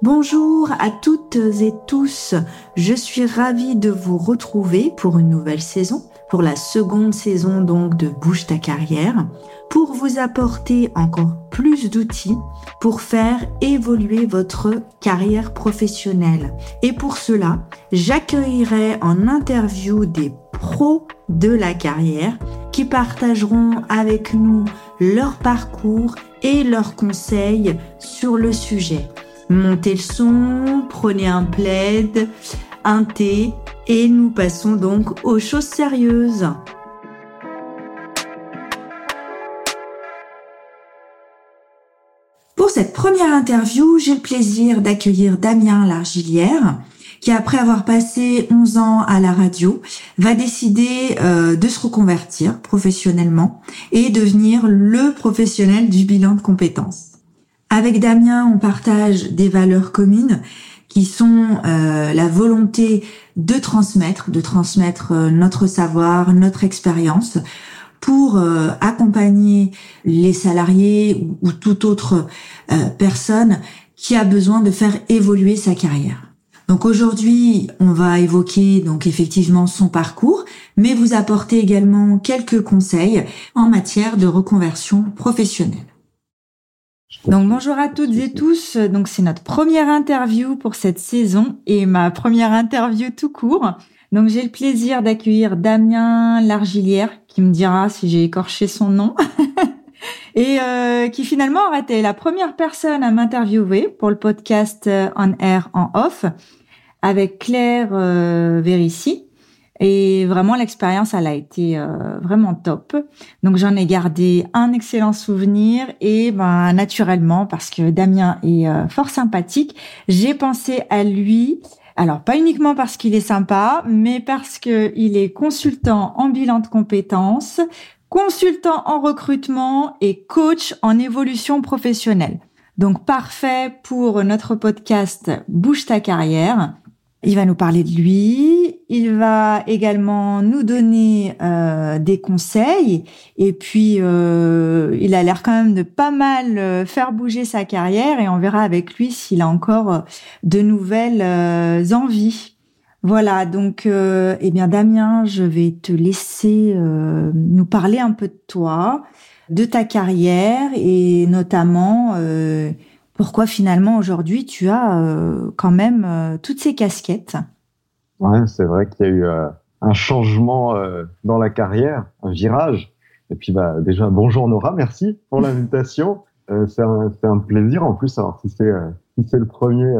Bonjour à toutes et tous, je suis ravie de vous retrouver pour une nouvelle saison, pour la seconde saison donc de Bouge ta carrière, pour vous apporter encore plus d'outils pour faire évoluer votre carrière professionnelle. Et pour cela, j'accueillerai en interview des pros de la carrière qui partageront avec nous leur parcours et leurs conseils sur le sujet. Montez le son, prenez un plaid, un thé et nous passons donc aux choses sérieuses. Pour cette première interview, j'ai le plaisir d'accueillir Damien Largilière, qui après avoir passé 11 ans à la radio, va décider euh, de se reconvertir professionnellement et devenir le professionnel du bilan de compétences. Avec Damien, on partage des valeurs communes qui sont euh, la volonté de transmettre, de transmettre euh, notre savoir, notre expérience pour euh, accompagner les salariés ou, ou toute autre personne qui a besoin de faire évoluer sa carrière. Donc aujourd'hui, on va évoquer donc effectivement son parcours, mais vous apporter également quelques conseils en matière de reconversion professionnelle. Donc bonjour à toutes et tous. Donc c'est notre première interview pour cette saison et ma première interview tout court. Donc j'ai le plaisir d'accueillir Damien Largilière qui me dira si j'ai écorché son nom et euh, qui finalement aurait été la première personne à m'interviewer pour le podcast euh, On Air en Off avec Claire euh, Vérissi. Et vraiment, l'expérience, elle a été euh, vraiment top. Donc, j'en ai gardé un excellent souvenir et ben, naturellement, parce que Damien est euh, fort sympathique, j'ai pensé à lui. Alors, pas uniquement parce qu'il est sympa, mais parce que il est consultant en bilan de compétences, consultant en recrutement et coach en évolution professionnelle. Donc, parfait pour notre podcast Bouge ta carrière. Il va nous parler de lui, il va également nous donner euh, des conseils et puis euh, il a l'air quand même de pas mal euh, faire bouger sa carrière et on verra avec lui s'il a encore de nouvelles envies. Voilà, donc eh bien Damien, je vais te laisser nous parler un peu de toi, de ta carrière et notamment pourquoi finalement aujourd'hui tu as euh, quand même euh, toutes ces casquettes? Ouais, c'est vrai qu'il y a eu euh, un changement dans la carrière, un virage. Et puis bah déjà bonjour Nora, merci pour l'invitation. c'est un, un, plaisir en plus. Alors si c'est si c'est le premier,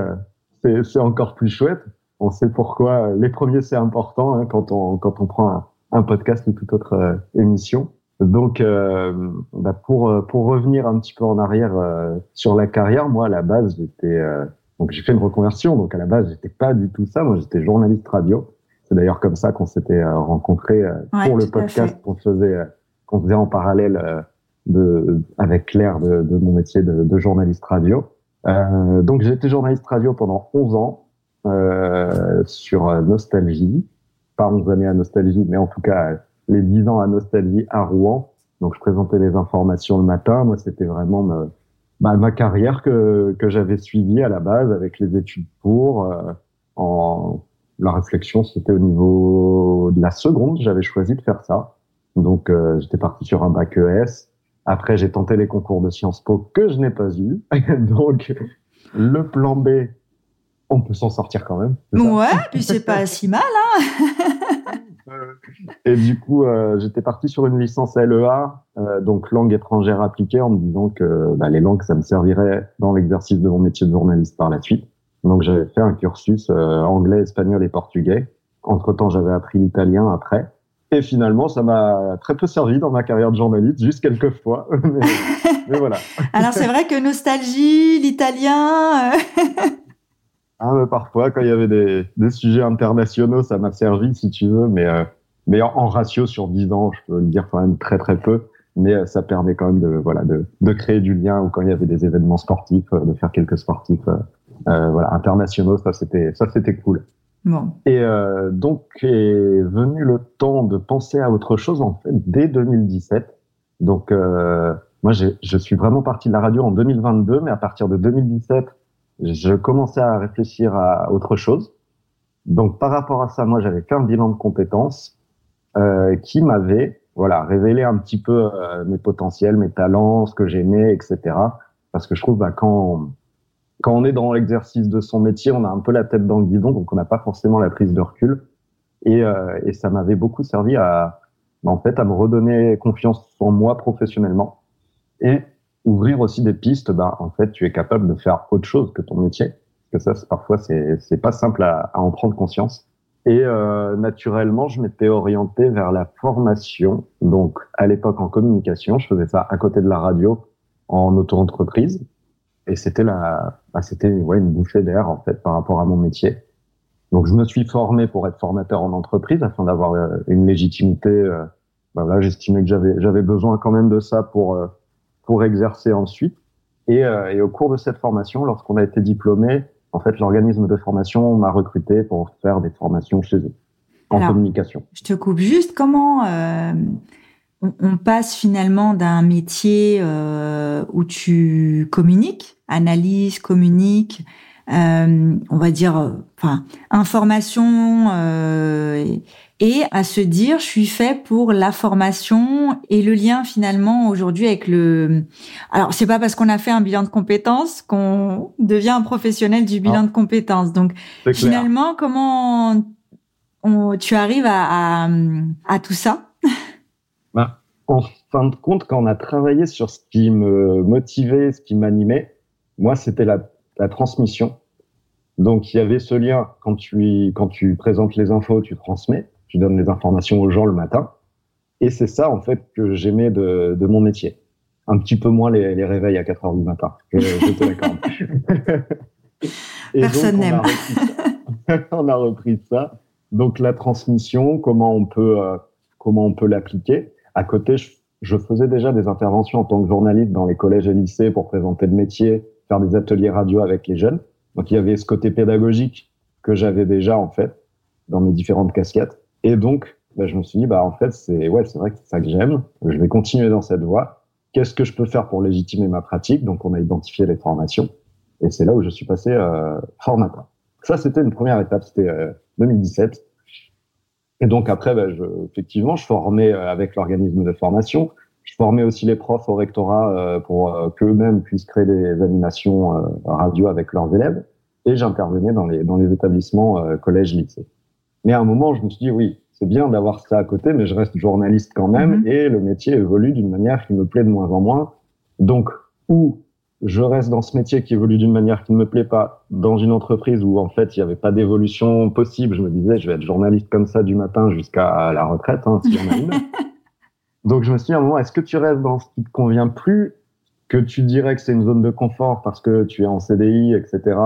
c'est encore plus chouette. On sait pourquoi les premiers c'est important hein, quand on quand on prend un, un podcast ou toute autre émission. Donc, euh, bah pour euh, pour revenir un petit peu en arrière euh, sur la carrière, moi à la base j'étais euh, donc j'ai fait une reconversion. Donc à la base j'étais pas du tout ça. Moi j'étais journaliste radio. C'est d'ailleurs comme ça qu'on s'était rencontrés pour le podcast qu'on faisait qu'on faisait en parallèle de avec Claire de, de mon métier de, de journaliste radio. donc été journaliste radio pendant 11 ans sur Nostalgie, pas 11 années à Nostalgie, mais en tout cas les 10 ans à Nostalgie à Rouen. Donc, je présentais les informations le matin. Moi, c'était vraiment ma, ma carrière que, que j'avais suivie à la base avec les études pour. Euh, en la réflexion, c'était au niveau de la seconde. J'avais choisi de faire ça. Donc, euh, j'étais parti sur un bac ES. Après, j'ai tenté les concours de Sciences Po que je n'ai pas eu. Donc, le plan B, on peut s'en sortir quand même. Ouais, puis c'est pas si mal, hein Et du coup, euh, j'étais parti sur une licence LEA, euh, donc langue étrangère appliquée, en me disant que bah, les langues, ça me servirait dans l'exercice de mon métier de journaliste par la suite. Donc j'avais fait un cursus euh, anglais, espagnol et portugais. Entre-temps, j'avais appris l'italien après. Et finalement, ça m'a très peu servi dans ma carrière de journaliste, juste quelques fois. mais, voilà. Alors c'est vrai que nostalgie, l'italien. Ah, mais parfois, quand il y avait des, des sujets internationaux, ça m'a servi, si tu veux, mais, euh, mais en, ratio sur 10 ans, je peux le dire quand même très très peu, mais euh, ça permet quand même de, voilà, de, de créer du lien ou quand il y avait des événements sportifs, euh, de faire quelques sportifs voilà, internationaux, ça c'était ça c'était cool. Bon. Et donc est venu le temps de penser à autre chose en fait dès 2017. Donc moi je suis vraiment parti de la radio en 2022, mais à partir de 2017 je commençais à réfléchir à autre chose. Donc par rapport à ça, moi j'avais fait un bilan de compétences euh, qui m'avait voilà révélé un petit peu euh, mes potentiels, mes talents, ce que j'aimais, etc. Parce que je trouve bah, quand quand on est dans l'exercice de son métier, on a un peu la tête dans le guidon, donc on n'a pas forcément la prise de recul. Et, euh, et ça m'avait beaucoup servi à en fait à me redonner confiance en moi professionnellement et ouvrir aussi des pistes. Bah en fait tu es capable de faire autre chose que ton métier. Parce que ça parfois c'est pas simple à, à, en prendre conscience. Et euh, naturellement je m'étais orienté vers la formation. Donc à l'époque en communication, je faisais ça à côté de la radio en auto-entreprise. Et c'était la, bah, c'était ouais, une bouffée d'air en fait par rapport à mon métier. Donc je me suis formé pour être formateur en entreprise afin d'avoir euh, une légitimité. Euh, bah, là, j'estimais que j'avais j'avais besoin quand même de ça pour euh, pour exercer ensuite. Et, et au cours de cette formation, lorsqu'on a été diplômé, en fait, l'organisme de formation m'a recruté pour faire des formations chez eux en communication. Je te coupe juste. Comment on, passe finalement d'un métier euh, où tu communiques, analyse, communique, euh, on va dire, enfin, information, euh, et à se dire, je suis fait pour la formation et le lien finalement aujourd'hui avec le. Alors, c'est pas parce qu'on a fait un bilan de compétences qu'on devient un professionnel du bilan de compétences. Donc, finalement, comment tu arrives à, à tout ça? Bah, en fin de compte, quand on a travaillé sur ce qui me motivait, ce qui m'animait, moi, c'était la, la, transmission. Donc, il y avait ce lien quand tu, quand tu présentes les infos, tu transmets, tu donnes les informations aux gens le matin. Et c'est ça, en fait, que j'aimais de, de, mon métier. Un petit peu moins les, les réveils à 4 heures du matin. Je, je te l'accorde. Personne n'aime. On, a repris ça. Donc, la transmission, comment on peut, euh, comment on peut l'appliquer. À côté, je, faisais déjà des interventions en tant que journaliste dans les collèges et lycées pour présenter le métier, faire des ateliers radio avec les jeunes. Donc il y avait ce côté pédagogique que j'avais déjà en fait dans mes différentes casquettes. Et donc, bah, je me suis dit, bah en fait, c'est ouais, c'est vrai que c'est ça que j'aime. Je vais continuer dans cette voie. Qu'est-ce que je peux faire pour légitimer ma pratique? Donc, on a identifié les formations, et c'est là où je suis passé euh, formateur. Ça, c'était une première étape. C'était euh, 2017. Et donc après, ben, je, effectivement, je formais euh, avec l'organisme de formation. Je formais aussi les profs au rectorat euh, pour euh, qu'eux-mêmes puissent créer des animations radio avec leurs élèves. Et j'intervenais dans les, dans les établissements collèges, lycées. Mais à un moment, je me suis dit, oui, c'est bien d'avoir ça à côté, mais je reste journaliste quand même. Mm-hmm. Et le métier évolue d'une manière qui me plaît de moins en moins. Donc, où je reste dans ce métier qui évolue d'une manière qui ne me plaît pas, dans une entreprise où en fait il n'y avait pas d'évolution possible. Je me disais, je vais être journaliste comme ça du matin jusqu'à la retraite, hein, si a une. Donc je me suis dit à un moment, est-ce que tu restes dans ce qui te convient plus, que tu dirais que c'est une zone de confort parce que tu es en CDI, etc.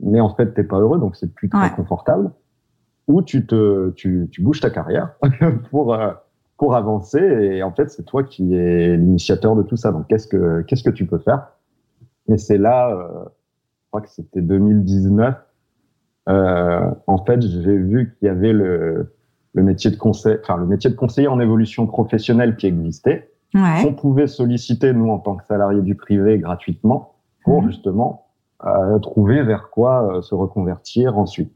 Mais en fait t'es pas heureux, donc c'est plus très confortable. Ou tu te, tu, tu bouges ta carrière pour euh, pour avancer et en fait c'est toi qui es l'initiateur de tout ça. Donc qu'est-ce que qu'est-ce que tu peux faire? Et c'est là, euh, je crois que c'était 2019, euh, en fait, j'ai vu qu'il y avait le, le métier de conseil, enfin le métier de conseiller en évolution professionnelle qui existait, ouais. qu'on pouvait solliciter nous en tant que salariés du privé gratuitement pour mmh. justement euh, trouver vers quoi euh, se reconvertir ensuite.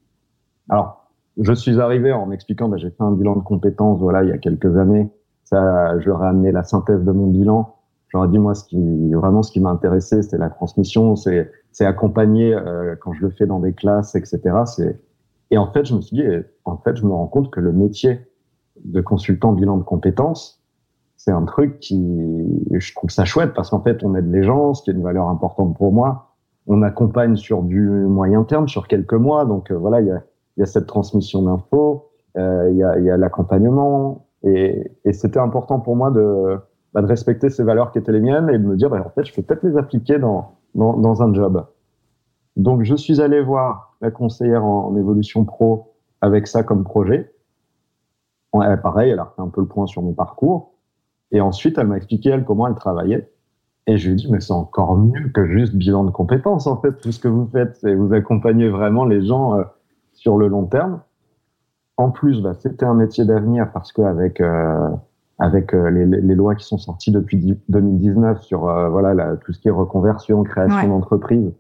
Alors, je suis arrivé en m'expliquant, bah, j'ai fait un bilan de compétences, voilà, il y a quelques années. Ça, je leur ai amené la synthèse de mon bilan j'aurais dit moi ce qui vraiment ce qui m'a intéressé c'est la transmission c'est c'est accompagner euh, quand je le fais dans des classes etc c'est et en fait je me suis dit en fait je me rends compte que le métier de consultant bilan de compétences c'est un truc qui je trouve ça chouette parce qu'en fait on aide les gens ce qui est une valeur importante pour moi. On accompagne sur du moyen terme sur quelques mois. Donc euh, voilà il y a y a cette transmission d'infos euh, il y a y a l'accompagnement. Et, et c'était important pour moi de bah, de respecter ces valeurs qui étaient les miennes et de me dire, bah, en fait, je peux peut-être les appliquer dans, dans, dans, un job. Donc, je suis allé voir la conseillère en, évolution pro avec ça comme projet. Ouais, pareil, elle a fait un peu le point sur mon parcours. Et ensuite, elle m'a expliqué, elle, comment elle travaillait. Et je lui ai dit, mais c'est encore mieux que juste bilan de compétences, en fait, tout ce que vous faites. C'est vous accompagnez vraiment les gens euh, sur le long terme. En plus, bah, c'était un métier d'avenir parce qu'avec euh, avec euh, les, les, lois qui sont sorties depuis 2019 sur euh, voilà tout ce qui est reconversion, création d'entreprise.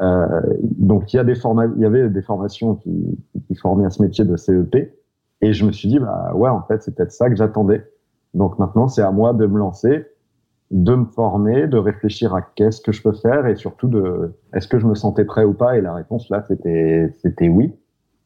Euh, donc il y a des il y avait des formations qui, qui formaient à ce métier de CEP, et je me suis dit bah ouais en fait c'est peut-être ça que j'attendais. Donc maintenant c'est à moi de me lancer, de me former, de réfléchir à qu'est-ce que je peux faire et surtout de est-ce que je me sentais prêt ou pas? Et la réponse là c'était c'était oui.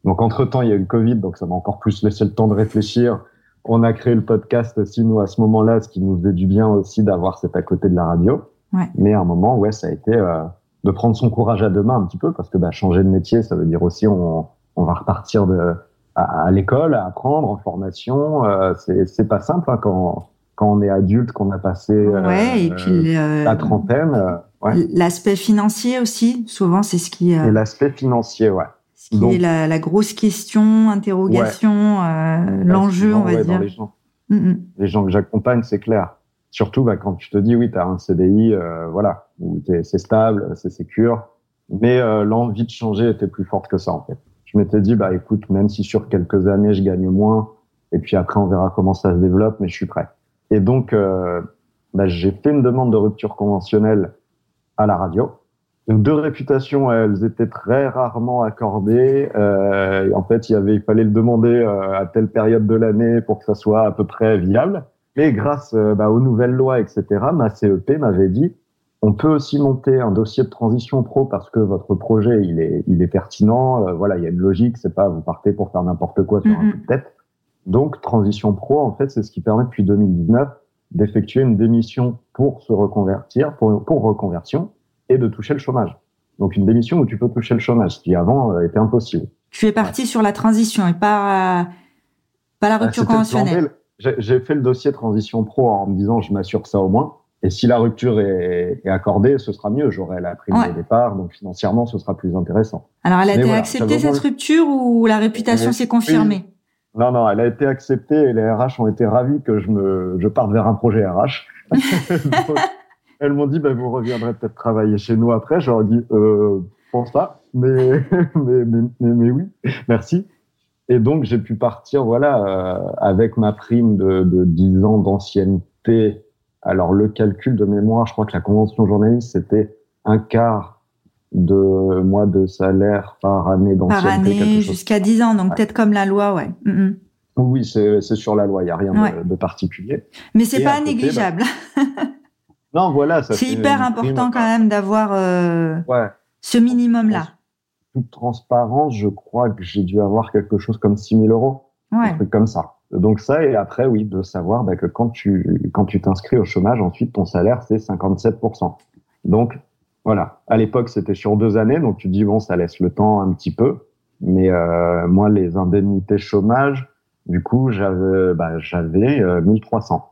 Donc entre temps il y a eu le Covid, donc ça m'a encore plus laissé le temps de réfléchir. On a créé le podcast aussi nous à ce moment-là, ce qui nous faisait du bien aussi d'avoir cet à côté de la radio. Ouais. Mais à un moment ouais ça a été euh, de prendre son courage à deux mains un petit peu parce que bah, changer de métier, ça veut dire aussi on, on va repartir de, à, à l'école, à apprendre, en formation. Euh, c'est pas simple hein, quand, quand on est adulte, qu'on a passé euh, ouais, et puis, euh, la trentaine. Euh, ouais. L'aspect financier aussi, souvent c'est ce qui. Et l'aspect financier, ouais. Ce qui Donc, est la, la, grosse question, interrogation, ouais. l'enjeu, on va dire. Les gens, mm -hmm. les gens que j'accompagne, c'est clair. Surtout bah, quand tu te dis oui, tu as un CDI, euh, voilà, où c'est stable, c'est sécure, mais euh, l'envie de changer était plus forte que ça en fait. Je m'étais dit bah écoute, même si sur quelques années je gagne moins, et puis après on verra comment ça se développe, mais je suis prêt. Et donc euh, bah, j'ai fait une demande de rupture conventionnelle à la radio. Donc, deux réputations, elles étaient très rarement accordées. Euh, en fait, il y avait, il fallait le demander euh, à telle période de l'année pour que ça soit à peu près viable. Mais grâce euh, bah, aux nouvelles lois, etc., ma CEP m'avait dit on peut aussi monter un dossier de transition pro parce que votre projet il est il est pertinent. Euh, voilà, il y a une logique. C'est pas vous partez pour faire n'importe quoi sur mm -hmm. un coup de tête. Donc transition pro, en fait, c'est ce qui permet depuis 2019 d'effectuer une démission pour se reconvertir, pour, pour reconversion et de toucher le chômage. Donc une démission où tu peux toucher le chômage, ce qui avant euh, était impossible. Tu es parti ouais. sur la transition et pas pas la rupture conventionnelle j'ai fait le dossier transition pro en me disant je m'assure ça au moins. Et si la rupture est, est accordée, ce sera mieux. J'aurai la prime ouais. de départ, donc financièrement, ce sera plus intéressant. Alors, elle a Mais été voilà, acceptée cette rupture ou la réputation s'est confirmée? Non, non, elle a été acceptée et les RH ont été ravis que je me je parte vers un projet RH. donc, elles m'ont dit bah, vous reviendrez peut-être travailler chez nous après. Je leur ai dit euh, pense pas, mais mais, mais, mais, mais oui, merci. Et donc, j'ai pu partir, voilà, euh, avec ma prime de, de 10 ans d'ancienneté. Alors, le calcul de mémoire, je crois que la convention journaliste, c'était un quart de mois de salaire par année d'ancienneté. Par année, jusqu'à 10 ans. Donc, ouais. peut-être comme la loi, ouais. Mm -hmm. Oui, c'est sur la loi. Il n'y a rien ouais. de, de, particulier. Mais c'est pas côté, négligeable. Bah... non, voilà. C'est hyper important quand même d'avoir euh, ouais. ce minimum-là toute transparence, je crois que j'ai dû avoir quelque chose comme 6 000 euros. Un truc comme ça. Donc ça, et après, oui, de savoir bah, que quand tu quand tu t'inscris au chômage, ensuite, ton salaire, c'est 57%. Donc, voilà. À l'époque, c'était sur deux années, donc tu dis, bon, ça laisse le temps un petit peu. Mais euh, moi, les indemnités chômage, du coup, j'avais bah, j'avais euh, 1300.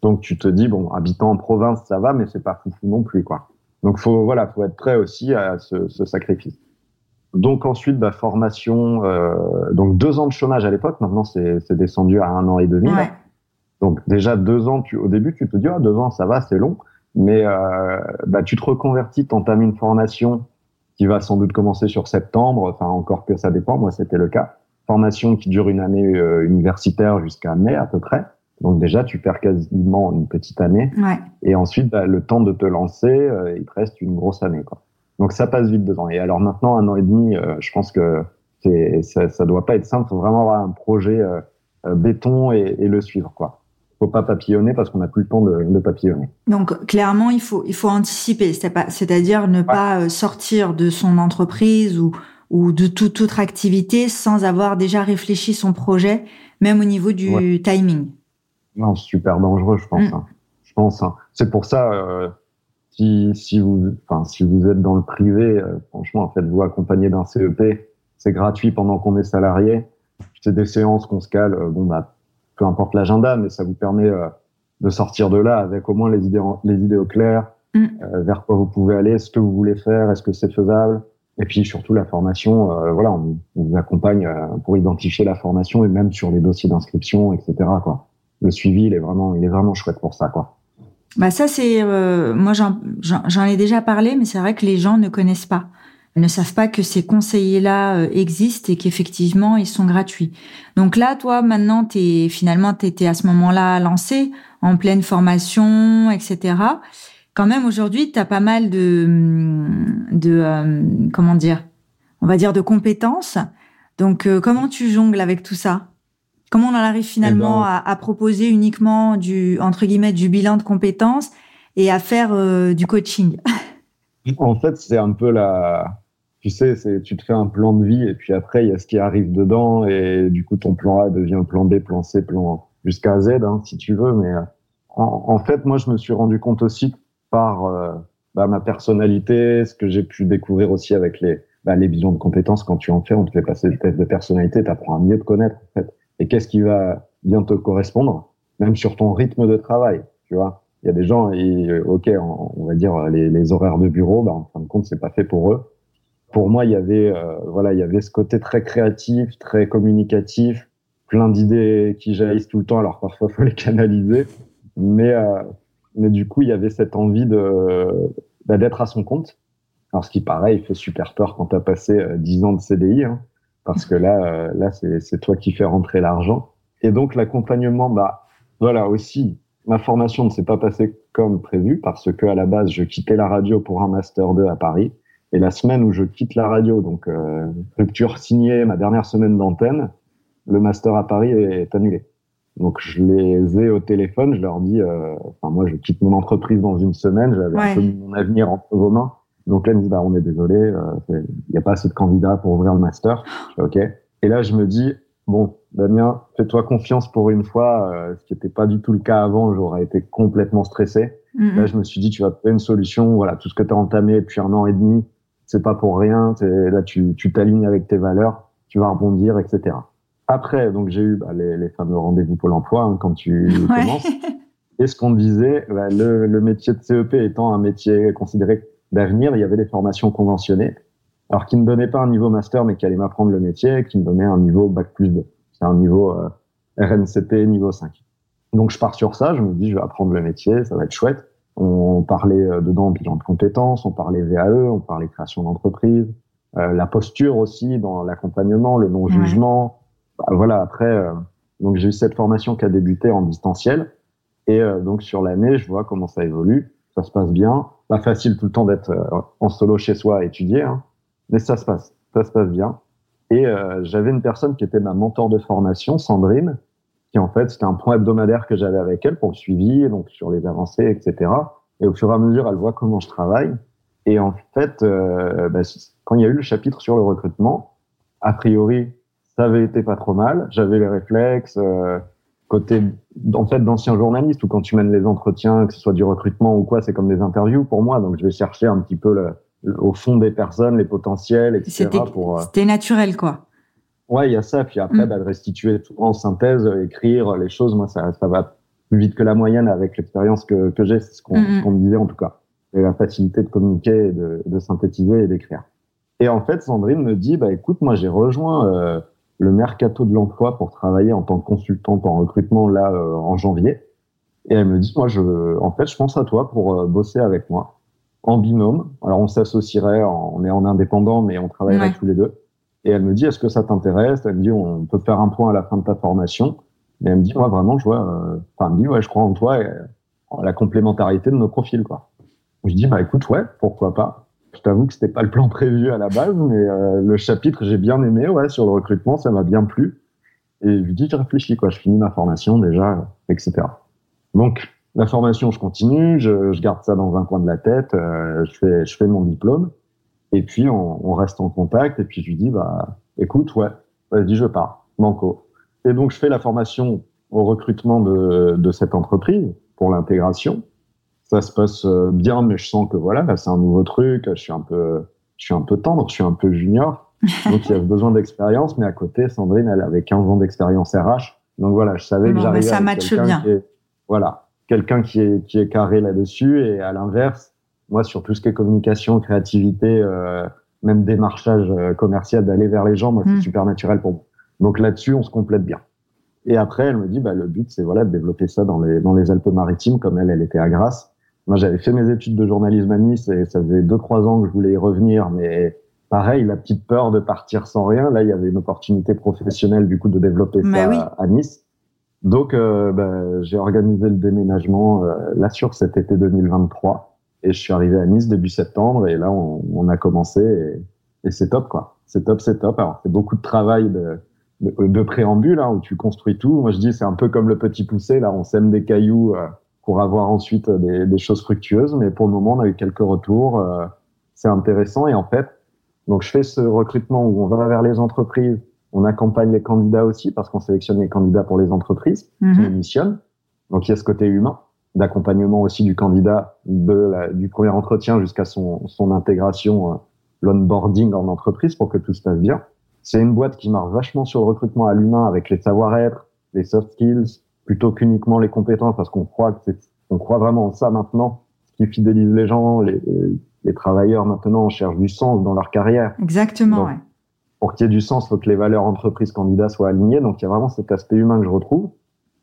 Donc tu te dis, bon, habitant en province, ça va, mais c'est pas foufou non plus, quoi. Donc faut voilà, faut être prêt aussi à ce, ce sacrifice. Donc ensuite, bah, formation, euh, donc deux ans de chômage à l'époque. Maintenant, c'est descendu à un an et demi. Ouais. Donc déjà deux ans, tu, au début, tu te dis, oh, deux ans, ça va, c'est long. Mais euh, bah, tu te reconvertis, t'entames une formation qui va sans doute commencer sur septembre. Enfin, encore que ça dépend. Moi, c'était le cas. Formation qui dure une année euh, universitaire jusqu'à mai à peu près. Donc déjà, tu perds quasiment une petite année. Ouais. Et ensuite, bah, le temps de te lancer, euh, il te reste une grosse année. Quoi. Donc ça passe vite dedans. Et alors maintenant, un an et demi, euh, je pense que ça, ça doit pas être simple. Faut vraiment avoir un projet euh, euh, béton et, et, le suivre, quoi. Faut pas papillonner parce qu'on n'a plus le temps de, de, papillonner. Donc clairement, il faut il faut anticiper, c'est-à-dire ne ouais. pas sortir de son entreprise ou ou de toute autre activité sans avoir déjà réfléchi son projet, même au niveau du ouais. timing. Non, super dangereux, je pense. Mm. Hein. Je pense. Hein. C'est pour ça. Euh, si, si vous, enfin, si vous êtes dans le privé, euh, franchement, faites-vous accompagner d'un CEP. C'est gratuit pendant qu'on est salarié. C'est des séances qu'on se cale. Euh, bon, bah, peu importe l'agenda, mais ça vous permet euh, de sortir de là avec au moins les idées, les idées au clair, mm. vers quoi vous pouvez aller, ce que vous voulez faire, est-ce que c'est faisable. Et puis surtout la formation, voilà, on, on, vous accompagne pour identifier la formation et même sur les dossiers d'inscription, etc. Quoi. Le suivi, il est vraiment, il est vraiment chouette pour ça, quoi. Bah ça c'est euh, moi j'en ai déjà parlé mais c'est vrai que les gens ne connaissent pas ils ne savent pas que ces conseillers là euh, existent et qu'effectivement ils sont gratuits. Donc là toi maintenant tu finalement tu étais à ce moment-là lancé en pleine formation etc. quand même aujourd'hui, tu as pas mal de, de euh, comment dire, on va dire de compétences. Donc, euh, comment tu jongles avec tout ça? Comment on en arrive finalement eh ben, à, proposer uniquement du entre guillemets du bilan de compétences et à faire euh, du coaching? En fait, c'est un peu la, tu sais, c'est tu te fais un plan de vie et puis après il y a ce qui arrive dedans et du coup ton plan A devient plan B, plan C, plan jusqu'à Z hein, si tu veux. Mais en, en, fait, moi je me suis rendu compte aussi par euh, bah, ma personnalité, ce que j'ai pu découvrir aussi avec les, bah, les bilans de compétences. Quand tu en fais, on te fait passer le test de personnalité, tu apprends à mieux te connaître en fait. Et qu'est-ce qui va bien te correspondre, même sur ton rythme de travail, tu vois? Il y a des gens, et, ok, on, va dire les, les, horaires de bureau, bah, en fin de compte, c'est pas fait pour eux. Pour moi, il y avait, euh, voilà, il y avait ce côté très créatif, très communicatif, plein d'idées qui jaillissent tout le temps. Alors parfois, faut les canaliser, mais euh, mais du coup, il y avait cette envie de bah, d'être à son compte. Alors, ce qui, pareil, fait super peur quand tu as passé 10 euh, ans de CDI, hein, parce que là, euh, là, c'est toi qui fais rentrer l'argent. Et donc, l'accompagnement, bah, voilà, aussi, ma formation ne s'est pas passée comme prévu, parce que à la base, je quittais la radio pour un master 2 à Paris. Et la semaine où je quitte la radio, donc euh, rupture signée, ma dernière semaine d'antenne, le master à Paris est annulé. Donc je les ai au téléphone, je leur dis, euh, enfin moi je quitte mon entreprise dans une semaine, j'avais un peu mon avenir entre vos mains. Donc là ils me disent, bah on est désolé, euh, il n'y a pas assez de candidats pour ouvrir le master. Je ok. Et là je me dis, bon Damien, fais-toi confiance pour une fois, euh, ce qui n'était pas du tout le cas avant, j'aurais été complètement stressé. Mm-hmm. Là je me suis dit, tu vas trouver une solution, voilà tout ce que tu as entamé depuis un an et demi, c'est pas pour rien. Là tu t'alignes avec tes valeurs, tu vas rebondir, etc. Après, donc j'ai eu bah, les, les, fameux rendez-vous pour l'emploi hein, quand tu commences. Et ce qu'on disait, bah, le, le, métier de CEP étant un métier considéré d'avenir, il y avait des formations conventionnées, alors qui ne donnaient pas un niveau master, mais qui allaient m'apprendre le métier, qui me donnaient un niveau bac plus 2. C'est un niveau euh, RNCP niveau 5. Donc je pars sur ça, je me dis je vais apprendre le métier, ça va être chouette. On parlait euh, dedans bilan de compétences, on parlait VAE, on parlait création d'entreprise, euh, la posture aussi dans l'accompagnement, le non-jugement, bah, voilà, après, euh, donc j'ai eu cette formation qui a débuté en distanciel. Et euh, donc sur l'année, je vois comment ça évolue. Ça se passe bien. Pas facile tout le temps d'être euh, en solo chez soi à étudier, hein, mais ça se passe. Ça se passe bien. Et j'avais une personne qui était ma mentor de formation, Sandrine, qui en fait c'était un point hebdomadaire que j'avais avec elle pour le suivi, donc sur les avancées, etc. Et au fur et à mesure, elle voit comment je travaille. Et en fait, bah, quand il y a eu le chapitre sur le recrutement, a priori, ça avait été pas trop mal. J'avais les réflexes. Euh, côté en fait d'anciens journalistes ou quand tu mènes les entretiens, que ce soit du recrutement ou quoi, c'est comme des interviews pour moi. Donc je vais chercher un petit peu le, au fond des personnes, les potentiels, etc. Euh, c'était naturel quoi. Ouais, il y a ça. Puis après, mm. bah, de restituer tout en synthèse, écrire les choses, moi ça, ça va plus vite que la moyenne avec l'expérience que, que j'ai. C'est ce qu'on me disait en tout cas. Et la facilité de communiquer, de, de synthétiser et d'écrire. Et en fait, Sandrine me dit, bah écoute, moi j'ai rejoint euh, le mercato de l'emploi pour travailler en tant que consultante en recrutement là euh, en janvier. Et elle me dit, moi, je, en fait, je pense à toi pour euh, bosser avec moi en binôme. Alors, on s'associerait, on est en indépendant, mais on travaillerait tous les deux. Et elle me dit, est-ce que ça t'intéresse? Elle me dit, on peut faire un point à la fin de ta formation. Et elle me dit, moi, vraiment, je vois, euh, enfin, elle me dit, ouais, je crois en toi et en la complémentarité de nos profils, quoi. Je dis, bah, écoute, ouais, pourquoi pas. Je t'avoue que c'était pas le plan prévu à la base, mais euh, le chapitre j'ai bien aimé, ouais, sur le recrutement, ça m'a bien plu. Et je lui dis, je réfléchis, quoi, je finis ma formation déjà, etc. Donc, la formation, je continue, je, je garde ça dans un coin de la tête, euh, je fais, je fais mon diplôme, et puis on, on, reste en contact, et puis je lui dis, bah, écoute, ouais, vas-y, je pars, banco. Et donc, je fais la formation au recrutement de, de cette entreprise pour l'intégration ça se passe euh, bien, mais je sens que voilà, c'est un nouveau truc. Je suis un peu, je suis un peu tendre, je suis un peu junior, donc il y a besoin d'expérience. Mais à côté, Sandrine, elle avait 15 ans d'expérience RH, donc voilà, je savais que j'arrivais. Ça matche bien. voilà, quelqu'un qui est qui est carré là-dessus, et à l'inverse, moi sur tout ce qui est communication, créativité, euh, même démarchage euh, commercial, d'aller vers les gens, moi c'est hmm. super naturel pour moi. Donc là-dessus, on se complète bien. Et après, elle me dit, bah, le but, c'est voilà de développer ça dans les dans les Alpes-Maritimes, comme elle, elle était à Grasse. Moi, j'avais fait mes études de journalisme à Nice et ça faisait deux, trois ans que je voulais y revenir, mais pareil, la petite peur de partir sans rien. Là, il y avait une opportunité professionnelle, du coup, de développer ça à Nice. Donc, euh, bah, j'ai organisé le déménagement euh, là sur cet été 2023. Et je suis arrivé à Nice début septembre et là, on, a commencé et, c'est top, quoi. C'est top, c'est top. Alors, c'est beaucoup de travail de, de, préambule hein, où tu construis tout. Moi, je dis, c'est un peu comme le petit poussé. Là, on sème des cailloux euh, pour avoir ensuite des, des, choses fructueuses. Mais pour le moment, on a eu quelques retours. Euh, c'est intéressant. Et en fait, donc, je fais ce recrutement où on va vers les entreprises. On accompagne les candidats aussi parce qu'on sélectionne les candidats pour les entreprises qui mhm. missionnent. Donc, il y a ce côté humain d'accompagnement aussi du candidat de la, du premier entretien jusqu'à son, son intégration, euh, l'onboarding en entreprise pour que tout se passe bien. C'est une boîte qui marche vachement sur le recrutement à l'humain avec les savoir-être, les soft skills, plutôt qu'uniquement les compétences parce qu'on croit que c'est, on croit vraiment en ça maintenant, ce qui fidélise les gens, les, les travailleurs maintenant cherchent du sens dans leur carrière. Exactement, ouais. Pour qu'il y ait du sens, il faut que les valeurs entreprises candidats soient alignées. Donc il y a vraiment cet aspect humain que je retrouve.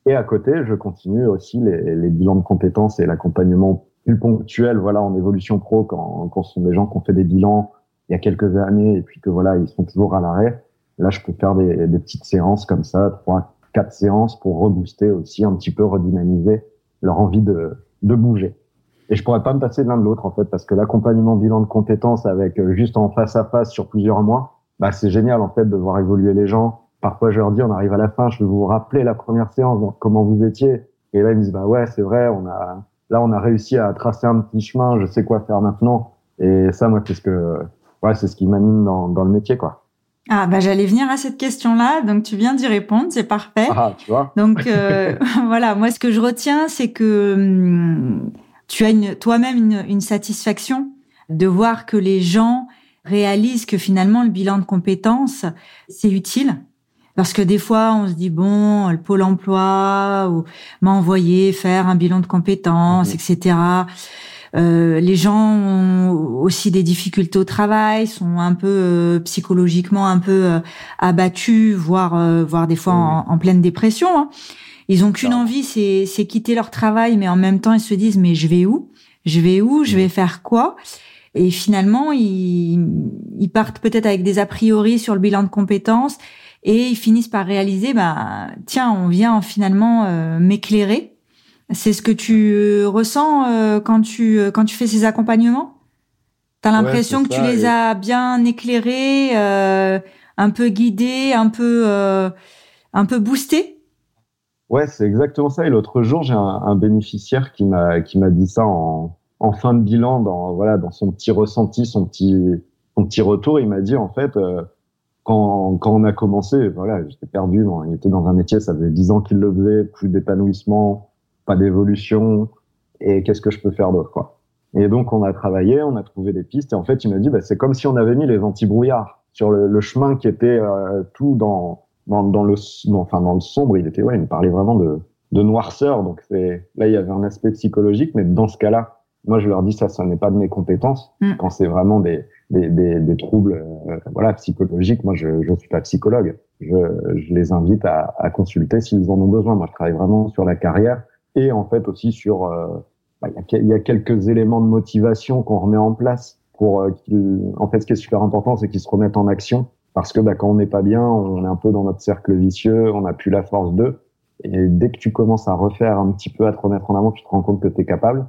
Et à côté, je continue aussi les, les bilans de compétences et l'accompagnement plus ponctuel, voilà, en évolution pro, quand, quand ce sont des gens qui ont fait des bilans il y a quelques années et puis que voilà, ils sont toujours à l'arrêt. Là, je peux faire des, des, petites séances comme ça, trois, quatre séances pour rebooster aussi un petit peu, redynamiser leur envie de, de bouger. Et je pourrais pas me passer l'un de l'autre en fait, parce que l'accompagnement bilan de compétences avec euh, juste en face à face sur plusieurs mois, bah c'est génial en fait de voir évoluer les gens, Parfois, je leur dis, on arrive à la fin, je vais vous rappeler la première séance, comment vous étiez. Et là, ils me disent, bah ouais, c'est vrai, on a, là, on a réussi à tracer un petit chemin, je sais quoi faire maintenant. Et ça, moi, c'est ce que, ouais, c'est ce qui m'anime dans, dans le métier, quoi. Ah bah j'allais venir à cette question-là, donc tu viens d'y répondre, c'est parfait. Ah, tu vois. Donc euh, voilà, moi ce que je retiens, c'est que hum, tu as une, toi-même une, une satisfaction de voir que les gens réalisent que finalement le bilan de compétences c'est utile parce que des fois, on se dit bon, le pôle emploi m'a envoyé faire un bilan de compétences, etc. Euh, les gens ont aussi des difficultés au travail, sont un peu euh, psychologiquement un peu euh, abattus, voire voire des fois en, pleine dépression. Hein. Ils ont qu'une envie, c'est c'est quitter leur travail, mais en même temps ils se disent mais je vais où? Je vais où? Je vais faire quoi? Et finalement ils ils partent peut-être avec des a priori sur le bilan de compétences et ils finissent par réaliser, bah tiens, on vient finalement euh, m'éclairer. C'est ce que tu euh, ressens euh, quand tu quand tu fais ces accompagnements? T'as l'impression que tu les as bien éclairés, un peu guidés, un peu un peu boostés? Ouais, c'est exactement ça. Et l'autre jour, j'ai un, un, bénéficiaire qui m'a qui m'a dit ça en, en fin de bilan, dans voilà, dans son petit ressenti, son petit son petit retour. Il m'a dit en fait quand, quand on a commencé, voilà, j'étais perdu. il était dans un métier, ça faisait dix ans qu'il le faisait, plus d'épanouissement, pas d'évolution. Et qu'est-ce que je peux faire d'autre, quoi Et donc, on a travaillé, on a trouvé des pistes. Et en fait, il m'a dit, bah, c'est comme si on avait mis les anti-brouillards sur le, le, chemin qui était euh, tout dans, dans, dans le, enfin, dans le sombre. Il était, ouais, il me parlait vraiment de, de noirceur. Donc, c'est là, il y avait un aspect psychologique, mais dans ce cas-là, moi, je leur dis ça, ça n'est pas de mes compétences. Mm. Quand c'est vraiment des, des, des, des troubles euh, voilà, psychologiques, moi, je ne suis pas psychologue. Je, je les invite à, à consulter s'ils en ont besoin. Moi, je travaille vraiment sur la carrière et en fait aussi sur... Euh, bah, il y, a quelques éléments de motivation qu'on remet en place pour euh, En fait, ce qui est super important, c'est qu'ils se remettent en action parce que bah, quand on n'est pas bien, on est un peu dans notre cercle vicieux, on n'a plus la force d'eux. Et dès que tu commences à refaire un petit peu, à te remettre en avant, tu te rends compte que tu es capable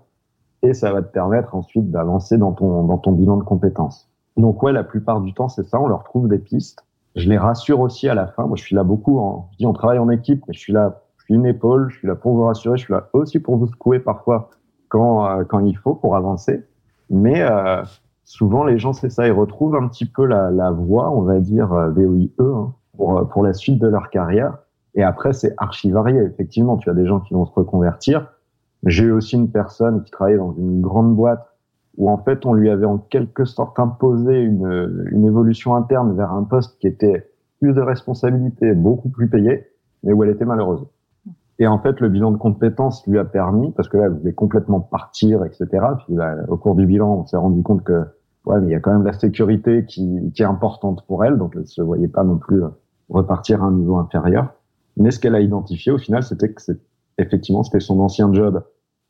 et ça va te permettre ensuite d'avancer dans ton, dans ton bilan de compétences. Donc ouais, la plupart du temps, c'est ça, on leur trouve des pistes. Je les rassure aussi à la fin. Moi, je suis là beaucoup, je dis on travaille en équipe, mais je suis là, une épaule, je suis là pour vous rassurer, je suis là aussi pour vous secouer parfois quand, euh, quand il faut pour avancer. Mais euh, souvent, les gens, c'est ça, ils retrouvent un petit peu la, la voie, on va dire, euh, VOIE, hein, pour, euh, pour la suite de leur carrière. Et après, c'est archi varié. Effectivement, tu as des gens qui vont se reconvertir, j'ai eu aussi une personne qui travaillait dans une grande boîte où en fait on lui avait en quelque sorte imposé une, une évolution interne vers un poste qui était plus de responsabilité, beaucoup plus payé, mais où elle était malheureuse. Et en fait, le bilan de compétences lui a permis, parce que là, elle voulait complètement partir, etc. Puis là, au cours du bilan, on s'est rendu compte que, ouais, mais il y a quand même la sécurité qui, qui est importante pour elle, donc elle se voyait pas non plus repartir à un niveau inférieur. Mais ce qu'elle a identifié au final, c'était que effectivement, c'était son ancien job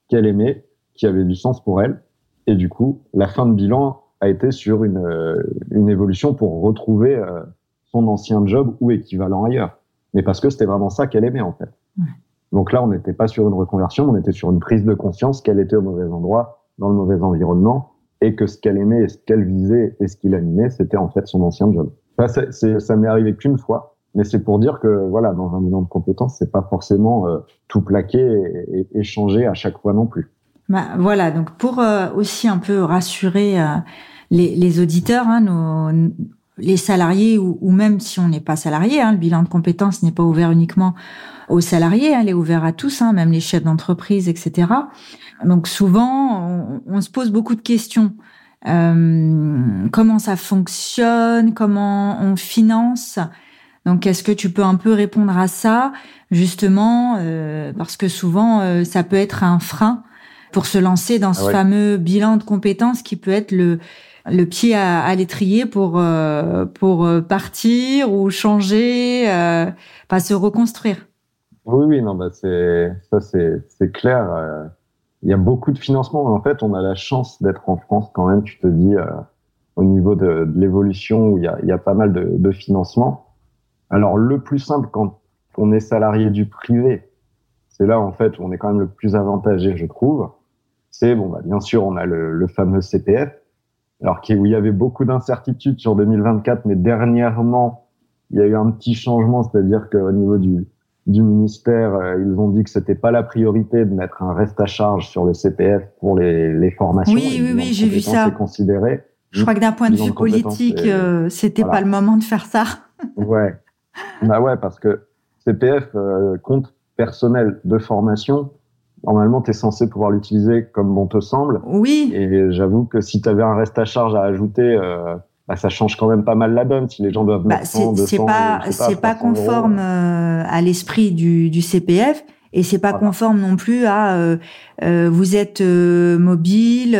qu'elle aimait, qui avait du sens pour elle. Et du coup, la fin de bilan a été sur une, euh, une évolution pour retrouver euh, son ancien job ou équivalent ailleurs. Mais parce que c'était vraiment ça qu'elle aimait, en fait. Donc là, on n'était pas sur une reconversion, on était sur une prise de conscience qu'elle était au mauvais endroit, dans le mauvais environnement et que ce qu'elle aimait et ce qu'elle visait et ce qui l'animait, c'était en fait son ancien job. Ça, c'est, ça m'est arrivé qu'une fois, mais c'est pour dire que voilà, dans un bilan de compétences, c'est pas forcément euh, tout plaquer et, et, changer à chaque fois non plus. Bah, voilà, donc pour euh, aussi un peu rassurer euh, les, les, auditeurs, hein, nos, les salariés ou, ou, même si on n'est pas salarié, hein, le bilan de compétences n'est pas ouvert uniquement aux salariés, hein, il est ouvert à tous, hein, même les chefs d'entreprise, etc. Donc souvent, on, on, se pose beaucoup de questions. Euh, comment ça fonctionne? Comment on finance? Donc, est-ce que tu peux un peu répondre à ça, justement, euh, parce que souvent, euh, ça peut être un frein pour se lancer dans ce ah fameux bilan de compétences qui peut être le le pied à, l'étrier pour euh, pour partir ou changer, pas se reconstruire. Oui, oui, non, bah c'est ça, c'est clair. Il y a beaucoup de financement. En fait, on a la chance d'être en France quand même. Tu te dis au niveau de, l'évolution où il y a, y a pas mal de, de financement. Alors, le plus simple quand on est salarié du privé, c'est là, en fait, où on est quand même le plus avantagé, je trouve. C'est, bon, bah, bien sûr, on a le, le fameux CPF, alors où il y avait beaucoup d'incertitudes sur 2024, mais dernièrement, il y a eu un petit changement, c'est-à-dire qu'au niveau du, du ministère, euh, ils ont dit que c'était pas la priorité de mettre un reste à charge sur le CPF pour les, les formations. Oui, oui, oui, j'ai vu ça. Considéré. Je crois que d'un point de vue politique, euh, c'était pas le moment de faire ça. ouais. Bah ouais, parce que CPF, euh, compte personnel de formation, normalement, tu es censé pouvoir l'utiliser comme bon te semble. Oui. Et j'avoue que si tu avais un reste à charge à ajouter, euh, bah, ça change quand même pas mal la donne. Si les gens doivent bah, c'est pas, c'est pas conforme euh, à l'esprit du, du CPF. Et c'est pas conforme non plus à euh, euh vous êtes mobile,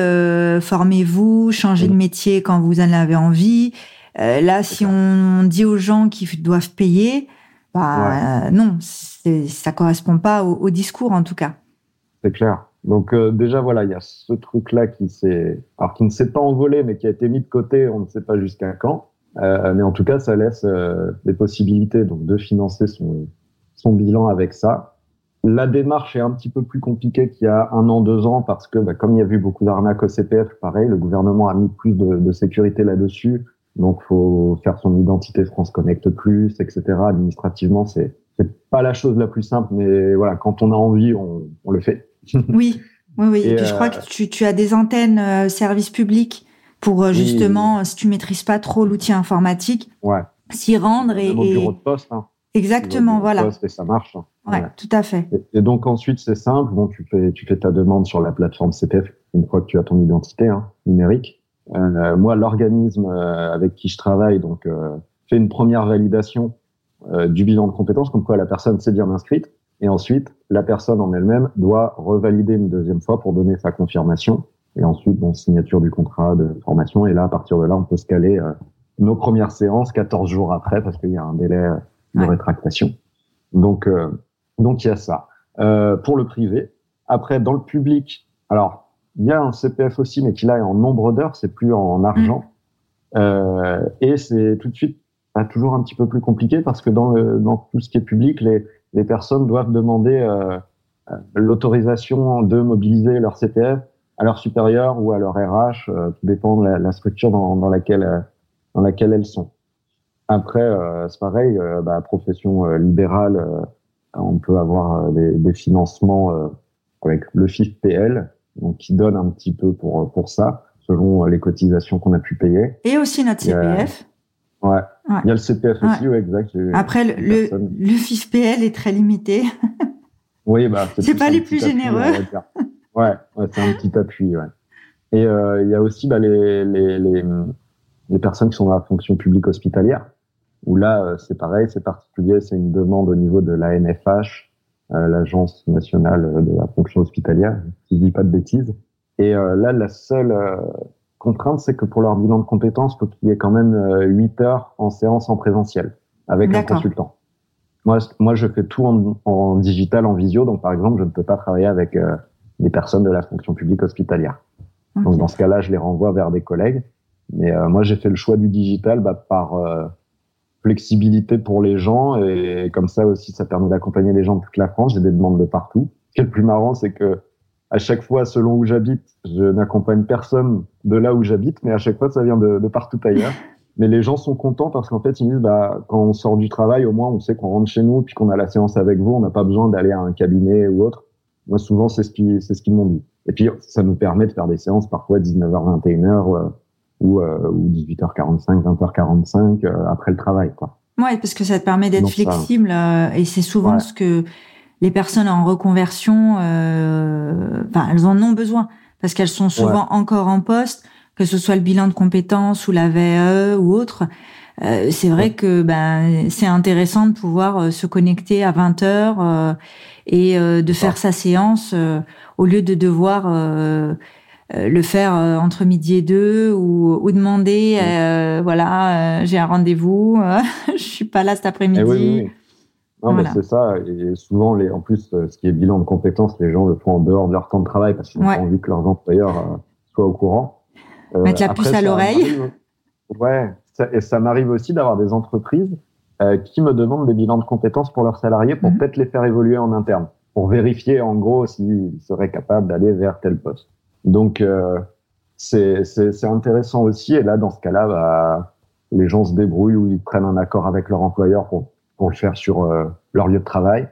formez-vous, changez de métier quand vous en avez envie. Euh, là, si on dit aux gens qu'ils doivent payer, bah euh, non, ça correspond pas au, discours en tout cas. C'est clair. Donc euh, déjà voilà, il y a ce truc-là qui s'est, alors qui ne s'est pas envolé, mais qui a été mis de côté. On ne sait pas jusqu'à quand. mais en tout cas, ça laisse des possibilités donc de financer son son bilan avec ça. La démarche est un petit peu plus compliquée qu'il y a un an, deux ans, parce que bah, comme il y a eu beaucoup d'arnaques au CPF, pareil, le gouvernement a mis plus de, de sécurité là-dessus. Donc, faut faire son identité France Connect Plus, etc. Administrativement, c'est c'est pas la chose la plus simple, mais voilà, quand on a envie, on le fait. oui, oui, oui. Et, puis, je crois euh, que tu, tu as des antennes euh, service public pour euh, justement, si tu maîtrises pas trop l'outil informatique, ouais. s'y rendre et, et... bureau de poste. Hein. Exactement, voilà. Poste et ça marche. Hein. Ouais, tout à fait. Et, donc ensuite, c'est simple. Bon, tu fais, tu fais ta demande sur la plateforme CPF une fois que tu as ton identité hein, numérique. Euh, moi, l'organisme euh, avec qui je travaille, donc, euh, fait une première validation du bilan de compétences, comme quoi la personne s'est bien inscrite. Et ensuite, la personne en elle-même doit revalider une deuxième fois pour donner sa confirmation. Et ensuite, bon, signature du contrat de formation. Et là, à partir de là, on peut se caler nos premières séances 14 jours après parce qu'il y a un délai de rétractation. Donc, donc il y a ça. Euh, pour le privé. Après, dans le public, alors il y a un CPF aussi, mais qui là est en nombre d'heures, c'est plus en argent. Mm. Euh, et c'est tout de suite pas toujours un petit peu plus compliqué parce que dans, le, dans tout ce qui est public, les, les personnes doivent demander euh, euh l'autorisation de mobiliser leur CPF à leur supérieur ou à leur RH, euh, tout dépend de la, la structure dans, dans, laquelle euh, dans laquelle elles sont. Après, c'est pareil, bah, profession libérale, on peut avoir des, des financements avec le FIF-PL, donc qui donne un petit peu pour pour ça, selon les cotisations qu'on a pu payer. Et aussi notre CPF. Ouais. Il y a le CPF aussi, ouais, exact. Après, le, le, le FIFPL est très limité. oui, bah, c'est pas les plus généreux. ouais, ouais c'est un petit appui, ouais. Et euh, il y a aussi bah, les, les, les, les, personnes qui sont dans la fonction publique hospitalière, où là, euh, c'est pareil, c'est particulier, c'est une demande au niveau de la NFH, l'Agence nationale de la fonction hospitalière, si je dis pas de bêtises. Et euh, là, la seule euh, contrainte, c'est que pour leur bilan de compétences, faut qu'il y ait quand même 8 euh, heures en séance en présentiel avec un consultant. Moi, moi, je fais tout en, en, digital, en visio. Donc, par exemple, je ne peux pas travailler avec des personnes de la fonction publique hospitalière. Donc, dans ce cas-là, je les renvoie vers des collègues. Mais moi, j'ai fait le choix du digital bah, par flexibilité pour les gens et comme ça aussi ça permet d'accompagner les gens de toute la France. J'ai des demandes de partout. Ce qui est le plus marrant, c'est que à chaque fois, selon où j'habite, je n'accompagne personne de là où j'habite, mais à chaque fois, ça vient de, de partout ailleurs. Mais les gens sont contents parce qu'en fait, ils disent, bah, quand on sort du travail, au moins, on sait qu'on rentre chez nous, puis qu'on a la séance avec vous, on n'a pas besoin d'aller à un cabinet ou autre. Moi, souvent, c'est ce qui, c'est ce qu'ils m'ont dit. Et puis, ça nous permet de faire des séances parfois 19h, 21h euh, ou, euh, ou 18h45, 20h45 euh, après le travail, quoi. Ouais, parce que ça te permet d'être flexible et c'est souvent ce que les personnes en reconversion, enfin, elles en ont besoin parce qu'elles sont souvent encore en poste que ce soit le bilan de compétences ou la VE ou autre. Euh, c'est vrai que ben c'est intéressant de pouvoir euh, se connecter à 20 heures euh, et de faire sa séance au lieu de devoir le faire entre midi et deux ou, ou demander voilà j'ai un rendez-vous je suis pas là cet après-midi. Eh oui, oui, Non, mais c'est ça. Et souvent, les, en plus, ce qui est bilan de compétences, les gens le font en dehors de leur temps de travail parce qu'ils ont envie que leurs employeurs soient au courant. Euh, Mettre la puce à l'oreille. Ouais, et ça m'arrive aussi d'avoir des entreprises euh, qui me demandent des bilans de compétences pour leurs salariés pour mhm. peut-être les faire évoluer en interne, pour vérifier en gros s'ils seraient capables d'aller vers tel poste. Donc euh, c'est intéressant aussi. Et là, dans ce cas-là, bah, les gens se débrouillent ou ils prennent un accord avec leur employeur pour, pour le faire sur euh, leur lieu de travail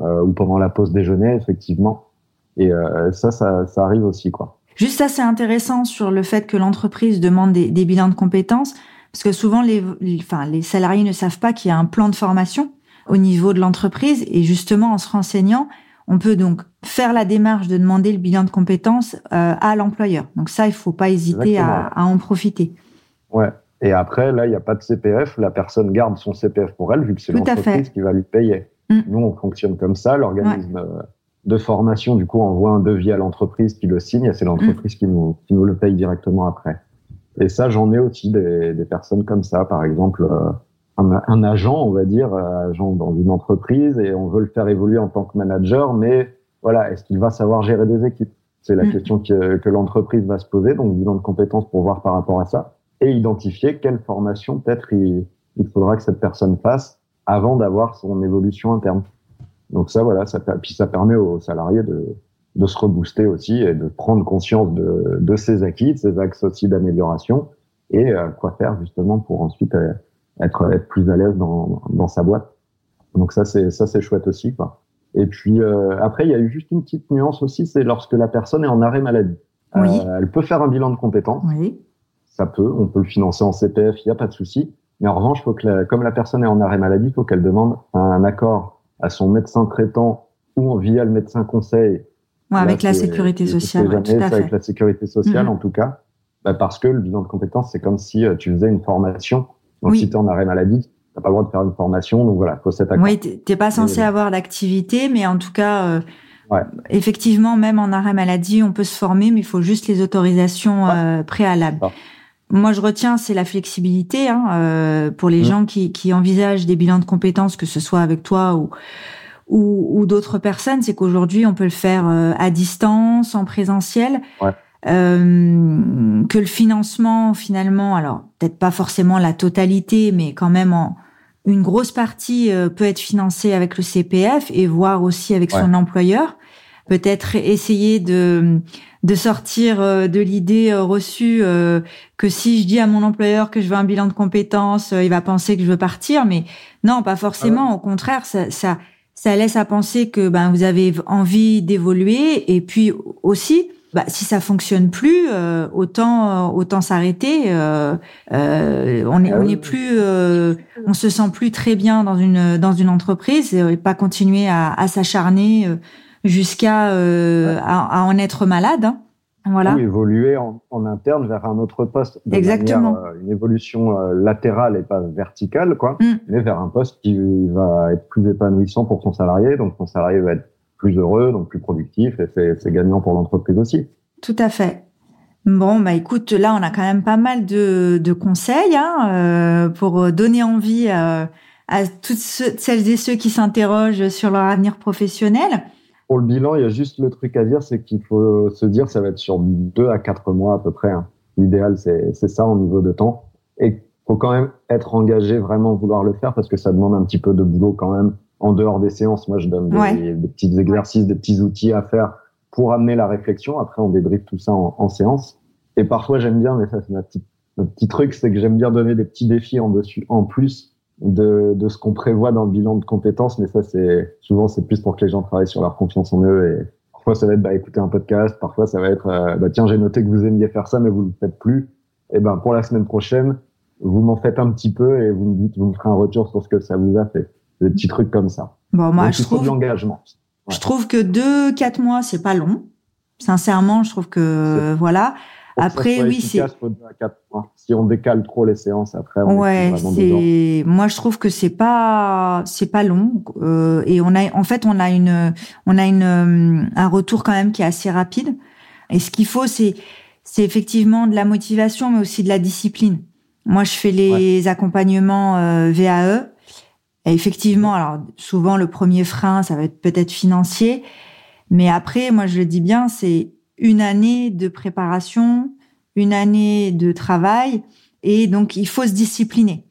euh, ou pendant la pause déjeuner, effectivement. Et ça, ça, ça arrive aussi, quoi. Juste ça, c'est intéressant sur le fait que l'entreprise demande des, des, bilans de compétences, parce que souvent les, enfin, les salariés ne savent pas qu'il y a un plan de formation au niveau de l'entreprise, et justement en se renseignant, on peut donc faire la démarche de demander le bilan de compétences euh, à l'employeur. Donc ça, il faut pas hésiter à, à, en profiter. Ouais. Et après, là, il n'y a pas de CPF. La personne garde son CPF pour elle, vu que c'est l'entreprise qui va lui payer. Mm. Nous, on fonctionne comme ça. L'organisme euh, de formation, du coup, envoie un devis à l'entreprise qui le signe et c'est l'entreprise qui, nous, qui nous le paye directement après. Et ça, j'en ai aussi des, des, personnes comme ça. Par exemple, euh, un, un, agent, on va dire, euh, agent dans une entreprise et on veut le faire évoluer en tant que manager, mais voilà, est-ce qu'il va savoir gérer des équipes? C'est la mm. question que, que l'entreprise va se poser, donc bilan de compétences pour voir par rapport à ça et identifier quelle formation peut-être il, il faudra que cette personne fasse avant d'avoir son évolution interne. Donc ça, voilà, ça, puis ça permet aux salariés de, de se rebooster aussi et de prendre conscience de, de ses acquis, de ses axes aussi d'amélioration et euh, quoi faire justement pour ensuite euh, être, être plus à l'aise dans, dans sa boîte. Donc ça, c'est ça, c'est chouette aussi, quoi. Et puis euh, après, il y a eu juste une petite nuance aussi, c'est lorsque la personne est en arrêt maladie. Oui. elle peut faire un bilan de compétences. Oui. Ça peut, on peut le financer en CPF, il n'y a pas de souci. Mais en revanche, faut que comme la personne est en arrêt maladie, il faut qu'elle demande un accord à son médecin traitant ou via le médecin conseil. Ouais, avec la sécurité sociale. Ouais, tout à fait. Avec la sécurité sociale, en tout cas. Bah parce que le bilan de compétences, c'est comme si euh, tu faisais une formation. Donc, si tu es en arrêt maladie, t'as pas le droit de faire une formation. Donc, voilà, faut cet accord. Oui, t'es pas censé avoir d'activité, mais en tout cas, euh, ouais. effectivement, même en arrêt maladie, on peut se former, mais il faut juste les autorisations euh, préalables. Moi, je retiens, c'est la flexibilité hein, euh, pour les mmh. gens qui, qui, envisagent des bilans de compétences, que ce soit avec toi ou ou, ou d'autres personnes. C'est qu'aujourd'hui, on peut le faire euh, à distance, en présentiel. Ouais. Euh, que le financement, finalement, alors peut-être pas forcément la totalité, mais quand même en une grosse partie euh, peut être financée avec le CPF et voire aussi avec son employeur. Peut-être essayer de de sortir euh, de l'idée euh, reçue euh, que si je dis à mon employeur que je veux un bilan de compétences, il va penser que je veux partir. Mais non, pas forcément. Ah Au contraire, ça, ça, ça laisse à penser que ben vous avez envie d'évoluer et puis aussi. Bah, si ça fonctionne plus, autant autant s'arrêter. Euh, on est ah on est plus, on se sent plus très bien dans une dans une entreprise et pas continuer à, à s'acharner jusqu'à euh, à, en être malade. Hein. Voilà. Ou évoluer en, en, interne vers un autre poste. De Exactement. Manière, euh, une évolution euh, latérale et pas verticale, quoi, mm. mais vers un poste qui va être plus épanouissant pour son salarié. Donc, son salarié va être plus heureux, donc plus productif, et c'est gagnant pour l'entreprise aussi. Tout à fait. Bon, bah écoute, là, on a quand même pas mal de, de conseils hein, euh, pour donner envie à toutes celles et ceux qui s'interrogent sur leur avenir professionnel. Pour le bilan, il y a juste le truc à dire, c'est qu'il faut se dire ça va être sur deux à quatre mois à peu près. Hein. L'idéal, c'est ça au niveau de temps. Et faut quand même être engagé, vraiment vouloir le faire parce que ça demande un petit peu de boulot quand même en dehors des séances. Moi, je donne des, petits exercices, des petits outils à faire pour amener la réflexion. Après, on débriefe tout ça en, séance. Et parfois, j'aime bien, mais ça, c'est ma petite, petit truc, c'est que j'aime bien donner des petits défis en dessus, en plus de, de ce qu'on prévoit dans le bilan de compétences. Mais ça, c'est souvent, c'est plus pour que les gens travaillent sur leur confiance en eux. Et parfois, ça va être bah, écouter un podcast. Parfois, ça va être euh, bah, tiens, j'ai noté que vous aimiez faire ça, mais vous le faites plus. Et ben, pour la semaine prochaine, vous m'en faites un petit peu et vous me dites, vous me ferez un retour sur ce que ça vous a fait. Des petits trucs comme ça. Bon, moi, je trouve, l'engagement. Je trouve que deux, quatre mois, c'est pas long. Sincèrement, je trouve que, voilà. Après, oui, c'est. Si on décale trop les séances, après. On ouais, c'est. Moi, je trouve que c'est pas, c'est pas long. Euh, et on a, en fait, on a une, on a une, euh, un retour quand même qui est assez rapide. Et ce qu'il faut, c'est, c'est effectivement de la motivation, mais aussi de la discipline. Moi, je fais les accompagnements euh, VAE. Et effectivement, alors souvent le premier frein, ça va être peut-être financier, mais après, moi je le dis bien, c'est une année de préparation, une année de travail, et donc il faut se discipliner.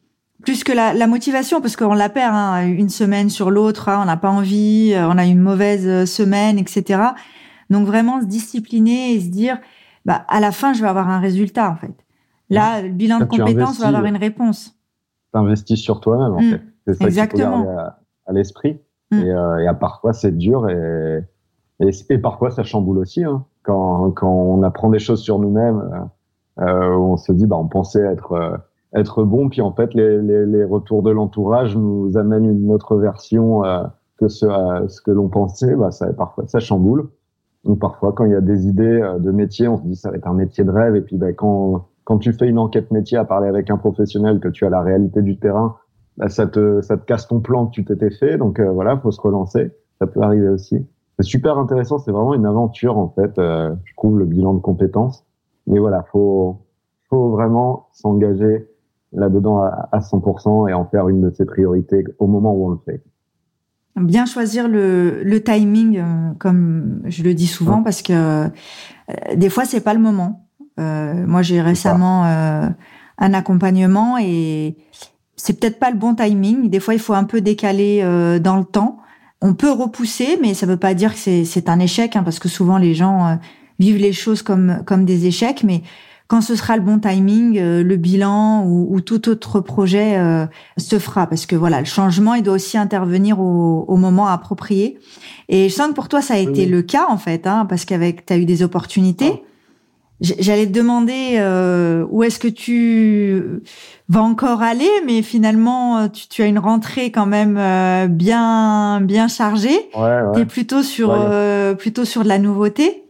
Plus que la, la motivation, parce qu'on la perd hein, une semaine sur l'autre, hein, on n'a pas envie, euh, on a une mauvaise semaine, etc. Donc vraiment se discipliner et se dire, bah à la fin je vais avoir un résultat en fait. Là, le bilan de compétences va avoir une réponse. Tu investis sur toi-même, en mm. fait. C'est ça Exactement. Qu'il à, à l'esprit. Mm. Et, euh, et à parfois, c'est dur et, et, parfois, ça chamboule aussi. Hein. Quand, quand on apprend des choses sur nous-mêmes, euh, euh on se dit, bah, on pensait être, euh, être bon, puis en fait, les, les, les retours de l'entourage nous amènent une autre version euh, que ce, ce que l'on pensait. Bah, ça, parfois, ça chamboule. Donc parfois, quand il y a des idées de métier, on se dit ça va être un métier de rêve. Et puis, bah, quand quand tu fais une enquête métier à parler avec un professionnel, que tu as la réalité du terrain, bah, ça te ça te casse ton plan que tu t'étais fait. Donc euh, voilà, faut se relancer. Ça peut arriver aussi. C'est super intéressant. C'est vraiment une aventure en fait. Euh, je trouve le bilan de compétences. Mais voilà, faut faut vraiment s'engager là-dedans à, à 100% et en faire une de ses priorités au moment où on le fait. Bien choisir le, le timing, euh, comme je le dis souvent, parce que euh, des fois c'est pas le moment. Euh, moi, j'ai récemment euh, un accompagnement et c'est peut-être pas le bon timing. Des fois, il faut un peu décaler euh, dans le temps. On peut repousser, mais ça veut pas dire que c'est un échec, hein, parce que souvent les gens vivent les choses comme comme des échecs. Mais quand ce sera le bon timing, le bilan ou, tout autre projet se fera, parce que voilà, le changement, il doit aussi intervenir au, au moment approprié. Et je sens que pour toi, ça a été le cas en fait, hein, parce qu'avec, tu as eu des opportunités. J'allais te demander euh, où est-ce que tu vas encore aller, mais finalement euh, tu, tu as une rentrée quand même euh, bien bien chargée. Ouais, plutôt sur euh, plutôt sur de la nouveauté.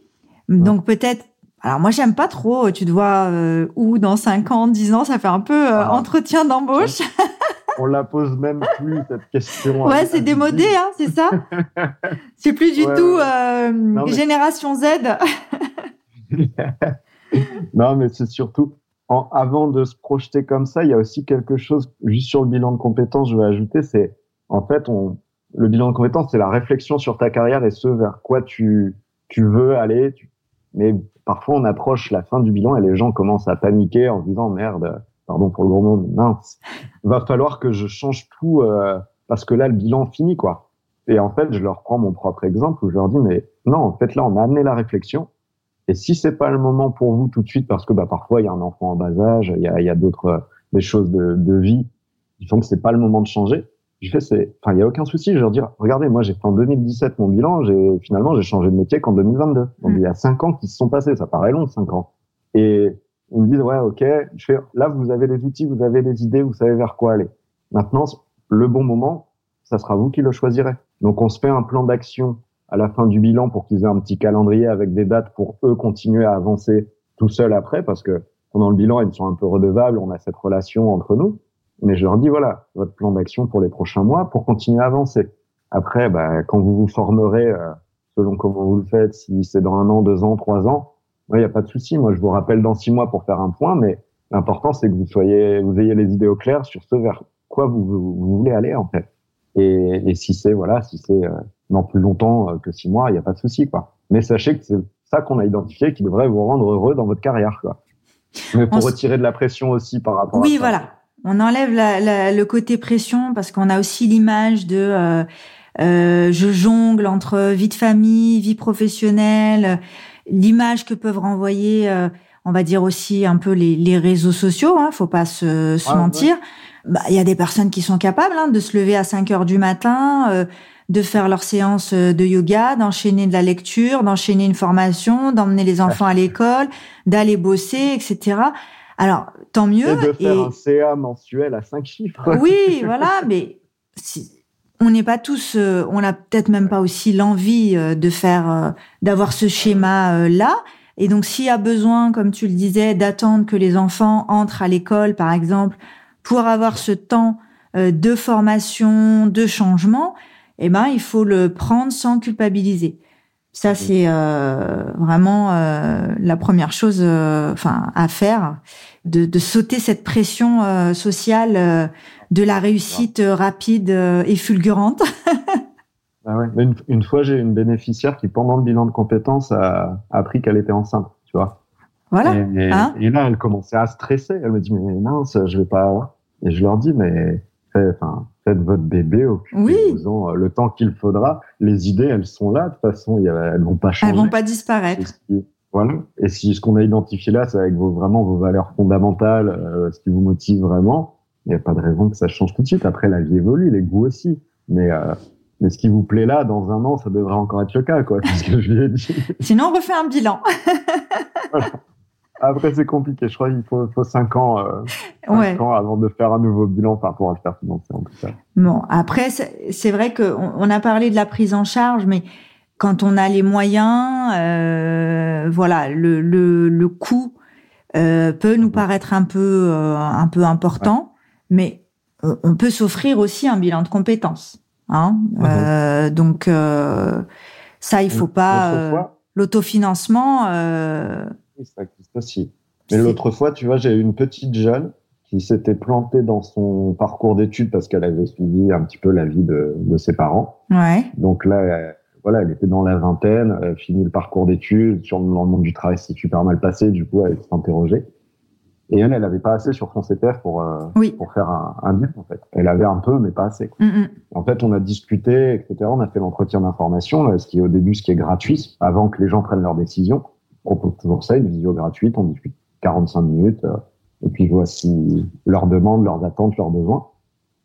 Donc peut-être. Alors moi j'aime pas trop. Tu te vois où dans 5 ans, 10 ans, ça fait un peu ah. entretien d'embauche. On la pose même plus cette question. Ouais, c'est démodé, hein, c'est ça. c'est plus du tout génération Z. non, mais c'est surtout, avant de se projeter comme ça, il y a aussi quelque chose, juste sur le bilan de compétences, je vais ajouter, c'est, en fait, le bilan de compétences, c'est la réflexion sur ta carrière et ce vers quoi tu, veux aller. Mais parfois, on approche la fin du bilan et les gens commencent à paniquer en disant, merde, pardon pour le gros mot, mince, va falloir que je change tout euh, parce que là, le bilan finit, quoi. Et en fait, je leur prends mon propre exemple où je leur dis, mais non, en fait, là, on a amené la réflexion et si c'est pas le moment pour vous tout de suite, parce que bah, parfois il y a un enfant en bas âge, il y a, y a d'autres euh, des choses de, de vie qui font que c'est pas le moment de changer. Je fais c'est, enfin il y a aucun souci. Je leur dire, regardez, moi j'ai fait en 2017 mon bilan, j'ai finalement j'ai changé de métier qu'en 2022. Donc mm. il y a cinq ans qui se sont passés, ça paraît long cinq ans. Et ils me disent ouais ok, je fais là vous avez les outils, vous avez les idées, vous savez vers quoi aller. Maintenant le bon moment, ça sera vous qui le choisirez. Donc on se fait un plan d'action à la fin du bilan pour qu'ils aient un petit calendrier avec des dates pour eux continuer à avancer tout seuls après, parce que pendant le bilan, ils sont un peu redevables, on a cette relation entre nous. Mais je leur dis, voilà, votre plan d'action pour les prochains mois pour continuer à avancer. Après, bah, quand vous vous formerez, euh, selon comment vous le faites, si c'est dans un an, deux ans, trois ans, il n'y a pas de souci. Moi, je vous rappelle dans six mois pour faire un point, mais l'important, c'est que vous soyez, vous ayez les idées au clair sur ce vers quoi vous, vous, voulez aller, en fait. Et, et si c'est, voilà, si c'est, euh, dans plus longtemps euh, que six mois, il n'y a pas de souci, quoi. Mais sachez que c'est ça qu'on a identifié qui devrait vous rendre heureux dans votre carrière, quoi. Mais pour retirer de la pression aussi par rapport oui, à ça. voilà. On enlève la, la, le côté pression parce qu'on a aussi l'image de euh, euh, je jongle entre vie de famille, vie professionnelle, l'image que peuvent renvoyer, euh, on va dire aussi un peu les, les réseaux sociaux. Hein, faut pas se, se mentir. Bah, il y a des personnes qui sont capables hein, de se lever à 5 heures du matin, euh, de faire leur séance de yoga, d'enchaîner de la lecture, d'enchaîner une formation, d'emmener les enfants à l'école, d'aller bosser, etc. Alors, tant mieux. Et de faire un CA mensuel à 5 chiffres. Oui, voilà, mais si, on n'est pas tous, euh, on n'a peut-être même pas aussi l'envie euh, de faire, euh, d'avoir ce schéma là. Et donc, s'il y a besoin, comme tu le disais, d'attendre que les enfants entrent à l'école, par exemple, pour avoir ce temps de formation, de changement, eh ben, il faut le prendre sans culpabiliser. Ça, c'est vraiment la première chose, enfin, à faire, de, de, sauter cette pression sociale de la réussite euh, rapide euh, et fulgurante. ah ouais. une, une, fois, j'ai une bénéficiaire qui, pendant le bilan de compétences, a, appris qu'elle était enceinte, tu vois. Voilà. Hein? et, là, elle commençait à stresser. Elle me dit, mais mince, je vais pas. Et je leur dis, mais enfin, faites votre bébé, occupez-vous euh, le temps qu'il faudra. Les idées, elles sont là. De toute façon, elles vont pas changer. Elles vont pas disparaître. Voilà. Et si ce qu'on a identifié là, c'est avec vos, vraiment vos valeurs fondamentales, ce qui vous motive vraiment, il n'y a pas de raison que ça change tout de suite. Après, la vie évolue, les goûts aussi. Mais, euh, mais ce qui vous plaît là, dans un an, ça devrait encore être le cas, quoi. C'est ce que je lui ai dit. Sinon, on refait un bilan. Après, c'est compliqué. Je crois qu'il faut, faut cinq ans, euh, cinq ans avant de faire un nouveau bilan, enfin, pour le faire financer, en tout cas. Bon, après, c'est vrai qu'on on a parlé de la prise en charge, mais quand on a les moyens, euh, voilà, le, le, le coût euh, peut nous paraître un peu, un peu important mais on peut s'offrir aussi un bilan de compétences. Hein mhm. euh, donc ça, il faut pas l'autofinancement. Ça existe aussi. Mais l'autre fois, tu vois, j'ai une petite jeune qui s'était plantée dans son parcours d'études parce qu'elle avait suivi un petit peu la vie de, de ses parents. Ouais. Donc là, elle, voilà, elle était dans la vingtaine, elle fini le parcours d'études, sur le monde du travail, c'est super mal passé, du coup, elle s'est interrogée. Et elle, elle avait pas assez sur son CPF pour euh, pour faire un, un en fait. Elle avait un peu, mais pas assez. Quoi. Mm, mm. En fait, on a discuté, etc. On a fait l'entretien d'information, ce qui est au début, ce qui est gratuit, avant que les gens prennent leur décision. On propose toujours ça, une vidéo gratuite. On discute 45 minutes, euh, et puis voici leurs demandes, leurs attentes, leurs besoins.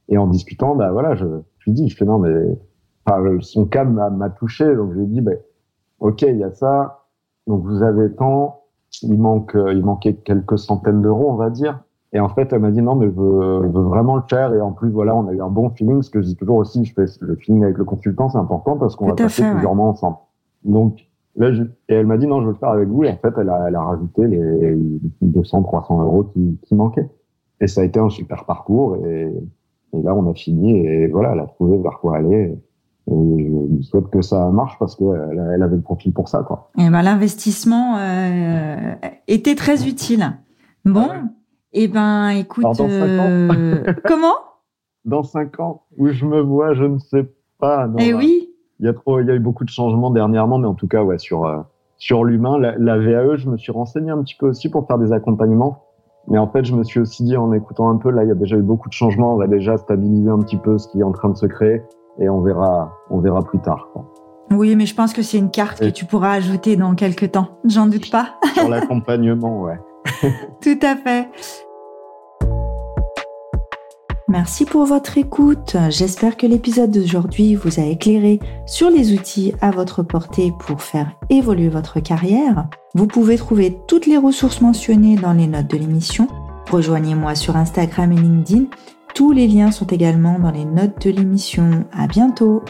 Et en discutant, bah voilà, je, je lui dis, je fais non, mais enfin, son cas m'a touché, donc je lui ai dit, bah, ok, il y a ça, donc vous avez tant il manque, euh, il manquait quelques centaines d'euros, on va dire. Et en fait, elle m'a dit non, mais je veux, vraiment le faire. Et en plus, voilà, on a eu un bon feeling. Ce que je dis toujours aussi, je fais le feeling avec le consultant, c'est important parce qu'on va passer plusieurs mois ensemble. Donc, là, je, et elle m'a dit non, je veux le faire avec vous. Et en fait, elle a, elle a rajouté les 200, 300 euros qui, qui manquaient. Et ça a été un super parcours. Et, et là, on a fini. Et voilà, elle a trouvé vers quoi aller. Et je souhaite que ça marche parce qu'elle elle avait le profil pour ça. Quoi. Et ben, l'investissement euh, était très utile. Bon, ah et eh ben écoute, euh, comment? Dans cinq ans, où je me vois, je ne sais pas. et eh oui. Il y a trop, il y a eu beaucoup de changements dernièrement, mais en tout cas, ouais, sur euh, sur l'humain, la, la, VAE, je me suis renseigné un petit peu aussi pour faire des accompagnements. Mais en fait, je me suis aussi dit en écoutant un peu, là, il y a déjà eu beaucoup de changements. On va déjà stabiliser un petit peu ce qui est en train de se créer et on verra, on verra plus tard. Quoi. Oui, mais je pense que c'est une carte que tu pourras ajouter dans quelques temps. J'en doute pas. Sur l'accompagnement, ouais. Tout à fait. Merci pour votre écoute. J'espère que l'épisode d'aujourd'hui vous a éclairé sur les outils à votre portée pour faire évoluer votre carrière. Vous pouvez trouver toutes les ressources mentionnées dans les notes de l'émission. Rejoignez-moi sur Instagram et LinkedIn tous les liens sont également dans les notes de l'émission. À bientôt!